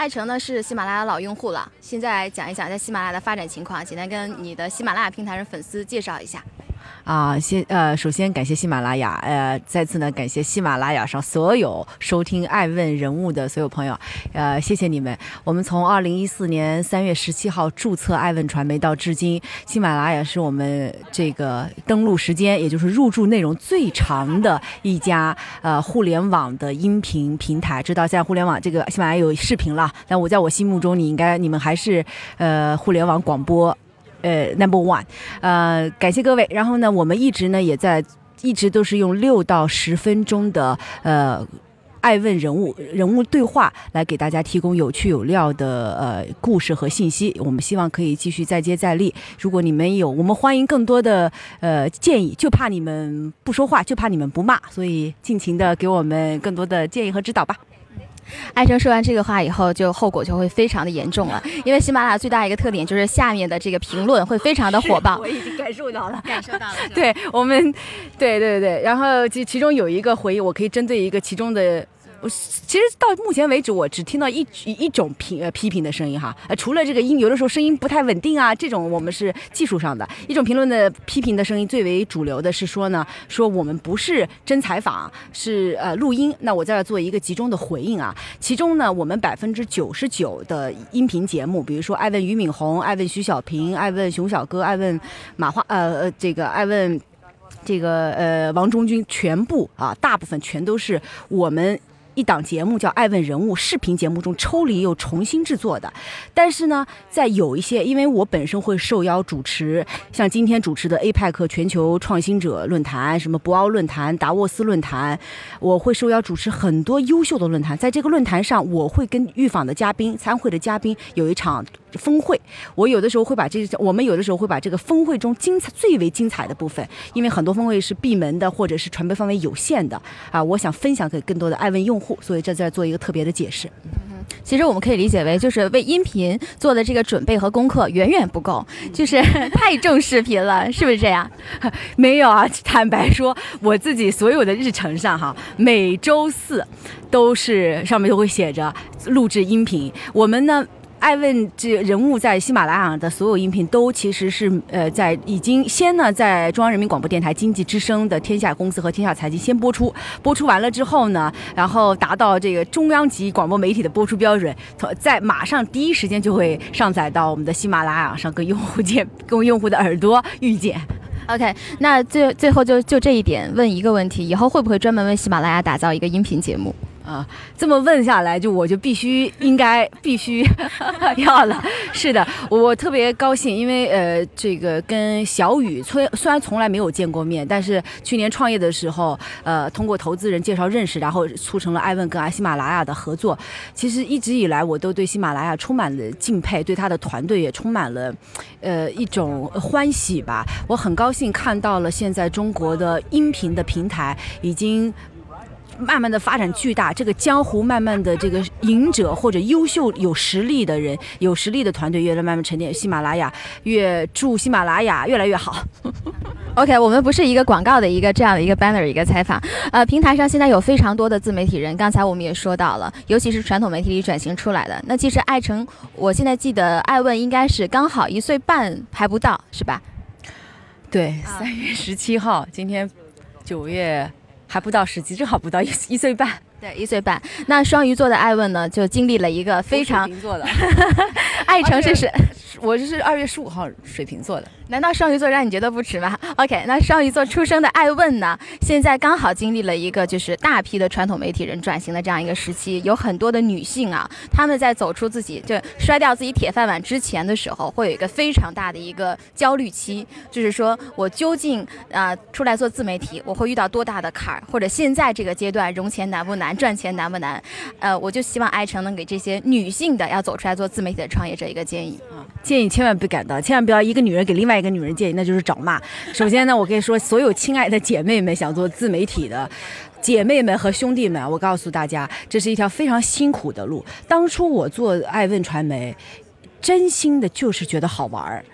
艾诚呢是喜马拉雅老用户了，现在讲一讲在喜马拉雅的发展情况，简单跟你的喜马拉雅平台的粉丝介绍一下。啊，先呃，首先感谢喜马拉雅，呃，再次呢感谢喜马拉雅上所有收听《爱问人物》的所有朋友，呃，谢谢你们。我们从二零一四年三月十七号注册爱问传媒到至今，喜马拉雅是我们这个登录时间，也就是入驻内容最长的一家呃互联网的音频平台。知道现在互联网这个喜马拉雅有视频了，但我在我心目中，你应该你们还是呃互联网广播。呃，Number One，呃，感谢各位。然后呢，我们一直呢也在，一直都是用六到十分钟的呃爱问人物人物对话来给大家提供有趣有料的呃故事和信息。我们希望可以继续再接再厉。如果你们有，我们欢迎更多的呃建议，就怕你们不说话，就怕你们不骂，所以尽情的给我们更多的建议和指导吧。艾生说完这个话以后，就后果就会非常的严重了。因为喜马拉雅最大一个特点就是下面的这个评论会非常的火爆。我已经感受到了，感受到了。对我们，对对对。然后其其中有一个回应，我可以针对一个其中的。我其实到目前为止，我只听到一一种评呃批评的声音哈，呃除了这个音有的时候声音不太稳定啊，这种我们是技术上的一种评论的批评的声音最为主流的是说呢，说我们不是真采访，是呃录音。那我在这做一个集中的回应啊，其中呢，我们百分之九十九的音频节目，比如说爱问俞敏洪、爱问徐小平、爱问熊小哥、爱问马化呃呃这个爱问这个呃王中军，全部啊大部分全都是我们。一档节目叫《爱问人物》，视频节目中抽离又重新制作的。但是呢，在有一些，因为我本身会受邀主持，像今天主持的 APEC 全球创新者论坛、什么博鳌论坛、达沃斯论坛，我会受邀主持很多优秀的论坛。在这个论坛上，我会跟预访的嘉宾、参会的嘉宾有一场峰会。我有的时候会把这，我们有的时候会把这个峰会中精彩、最为精彩的部分，因为很多峰会是闭门的，或者是传播范围有限的啊，我想分享给更多的爱问用。户，所以这在做一个特别的解释。其实我们可以理解为，就是为音频做的这个准备和功课远远不够，就是太重视频了，是不是这样？没有啊，坦白说，我自己所有的日程上哈，每周四都是上面都会写着录制音频。我们呢？爱问这人物在喜马拉雅的所有音频都其实是呃在已经先呢在中央人民广播电台经济之声的天下公司和天下财经先播出，播出完了之后呢，然后达到这个中央级广播媒体的播出标准，在马上第一时间就会上载到我们的喜马拉雅上，跟用户见，跟用户的耳朵遇见。OK，那最最后就就这一点问一个问题，以后会不会专门为喜马拉雅打造一个音频节目？啊，这么问下来，就我就必须应该必须 要了。是的，我特别高兴，因为呃，这个跟小雨虽虽然从来没有见过面，但是去年创业的时候，呃，通过投资人介绍认识，然后促成了艾问跟喜马拉雅的合作。其实一直以来，我都对喜马拉雅充满了敬佩，对他的团队也充满了呃一种欢喜吧。我很高兴看到了现在中国的音频的平台已经。慢慢的发展巨大，这个江湖慢慢的这个赢者或者优秀有实力的人，有实力的团队越来慢慢沉淀，喜马拉雅越祝喜马拉雅越来越好。OK，我们不是一个广告的一个这样的一个 banner 一个采访，呃，平台上现在有非常多的自媒体人，刚才我们也说到了，尤其是传统媒体里转型出来的。那其实爱成，我现在记得爱问应该是刚好一岁半还不到，是吧？对，三月十七号，今天九月。还不到十级，正好不到一一岁半。对，一岁半。那双鱼座的艾问呢，就经历了一个非常座的 爱城是是，我是二月十五号水瓶座的。难道双鱼座让你觉得不值吗？OK，那双鱼座出生的爱问呢，现在刚好经历了一个就是大批的传统媒体人转型的这样一个时期，有很多的女性啊，她们在走出自己就摔掉自己铁饭碗之前的时候，会有一个非常大的一个焦虑期，就是说我究竟啊出来做自媒体，我会遇到多大的坎儿，或者现在这个阶段融钱难不难？赚钱难不难？呃，我就希望爱成能给这些女性的要走出来做自媒体的创业者一个建议啊，建议千万不敢当，千万不要一个女人给另外一个女人建议，那就是找骂。首先呢，我跟你说，所有亲爱的姐妹们想做自媒体的姐妹们和兄弟们，我告诉大家，这是一条非常辛苦的路。当初我做爱问传媒，真心的就是觉得好玩儿。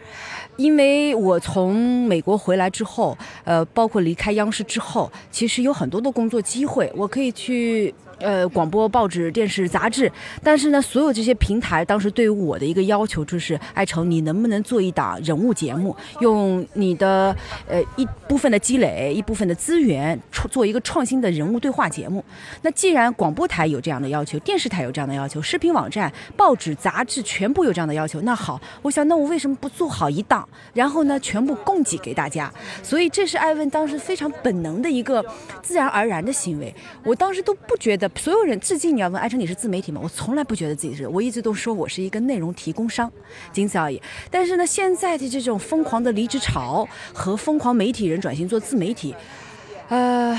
因为我从美国回来之后，呃，包括离开央视之后，其实有很多的工作机会，我可以去呃，广播、报纸、电视、杂志，但是呢，所有这些平台当时对于我的一个要求就是，艾成，你能不能做一档人物节目，用你的呃一部分的积累、一部分的资源，做一个创新的人物对话节目？那既然广播台有这样的要求，电视台有这样的要求，视频网站、报纸、杂志全部有这样的要求，那好，我想，那我为什么不做好一档，然后呢，全部供给给大家？所以这是艾问当时非常本能的一个自然而然的行为，我当时都不觉得。所有人至今，你要问艾成你是自媒体吗？我从来不觉得自己是，我一直都说我是一个内容提供商，仅此而已。但是呢，现在的这种疯狂的离职潮和疯狂媒体人转型做自媒体，呃，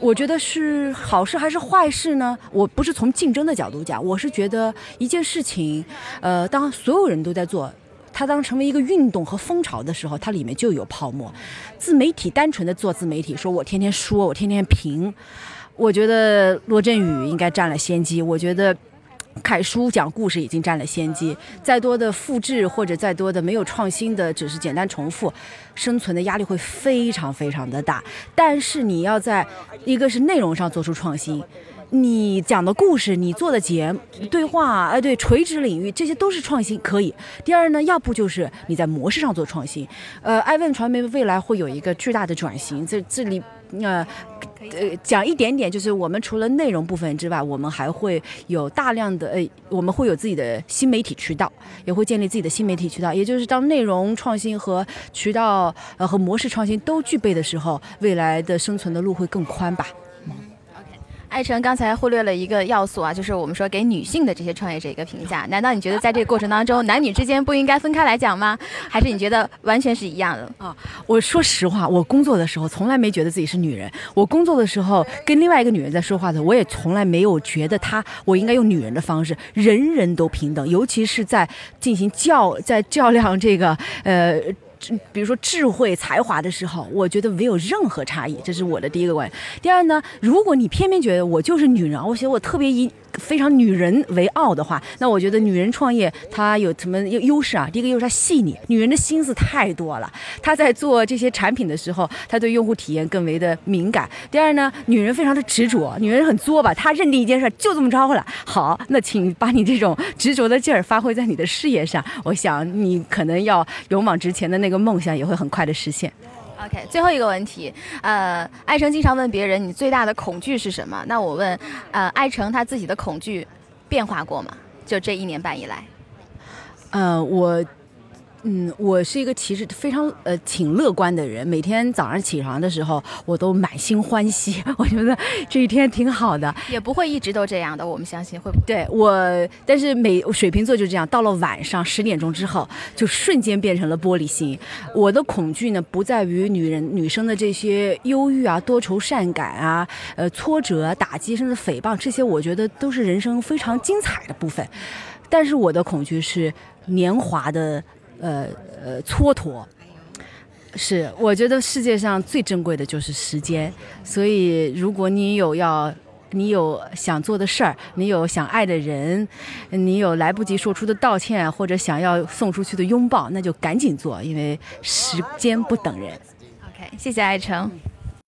我觉得是好事还是坏事呢？我不是从竞争的角度讲，我是觉得一件事情，呃，当所有人都在做，它当成为一个运动和风潮的时候，它里面就有泡沫。自媒体单纯的做自媒体，说我天天说，我天天评。我觉得罗振宇应该占了先机。我觉得凯叔讲故事已经占了先机。再多的复制或者再多的没有创新的，只是简单重复，生存的压力会非常非常的大。但是你要在一个是内容上做出创新，你讲的故事，你做的节对话，哎，对，垂直领域这些都是创新，可以。第二呢，要不就是你在模式上做创新。呃，爱问传媒未来会有一个巨大的转型，这这里。呃，呃，讲一点点，就是我们除了内容部分之外，我们还会有大量的呃，我们会有自己的新媒体渠道，也会建立自己的新媒体渠道。也就是当内容创新和渠道呃和模式创新都具备的时候，未来的生存的路会更宽吧。艾成刚才忽略了一个要素啊，就是我们说给女性的这些创业者一个评价。难道你觉得在这个过程当中，男女之间不应该分开来讲吗？还是你觉得完全是一样的啊？我说实话，我工作的时候从来没觉得自己是女人。我工作的时候跟另外一个女人在说话的，我也从来没有觉得她我应该用女人的方式。人人都平等，尤其是在进行较在较量这个呃。比如说智慧才华的时候，我觉得没有任何差异，这是我的第一个观点。第二呢，如果你偏偏觉得我就是女人，我觉我特别一。非常女人为傲的话，那我觉得女人创业她有什么优优势啊？第一个优势她细腻，女人的心思太多了。她在做这些产品的时候，她对用户体验更为的敏感。第二呢，女人非常的执着，女人很作吧？她认定一件事就这么着了。好，那请把你这种执着的劲儿发挥在你的事业上，我想你可能要勇往直前的那个梦想也会很快的实现。OK，最后一个问题，呃，艾成经常问别人你最大的恐惧是什么？那我问，呃，艾成他自己的恐惧变化过吗？就这一年半以来，呃，我。嗯，我是一个其实非常呃挺乐观的人。每天早上起床的时候，我都满心欢喜。我觉得这一天挺好的，也不会一直都这样的。我们相信会不会。对我，但是每水瓶座就这样，到了晚上十点钟之后，就瞬间变成了玻璃心。我的恐惧呢，不在于女人女生的这些忧郁啊、多愁善感啊、呃挫折、打击，甚至诽谤，这些我觉得都是人生非常精彩的部分。但是我的恐惧是年华的。呃呃，蹉跎，是我觉得世界上最珍贵的就是时间。所以，如果你有要，你有想做的事儿，你有想爱的人，你有来不及说出的道歉，或者想要送出去的拥抱，那就赶紧做，因为时间不等人。OK，谢谢爱成。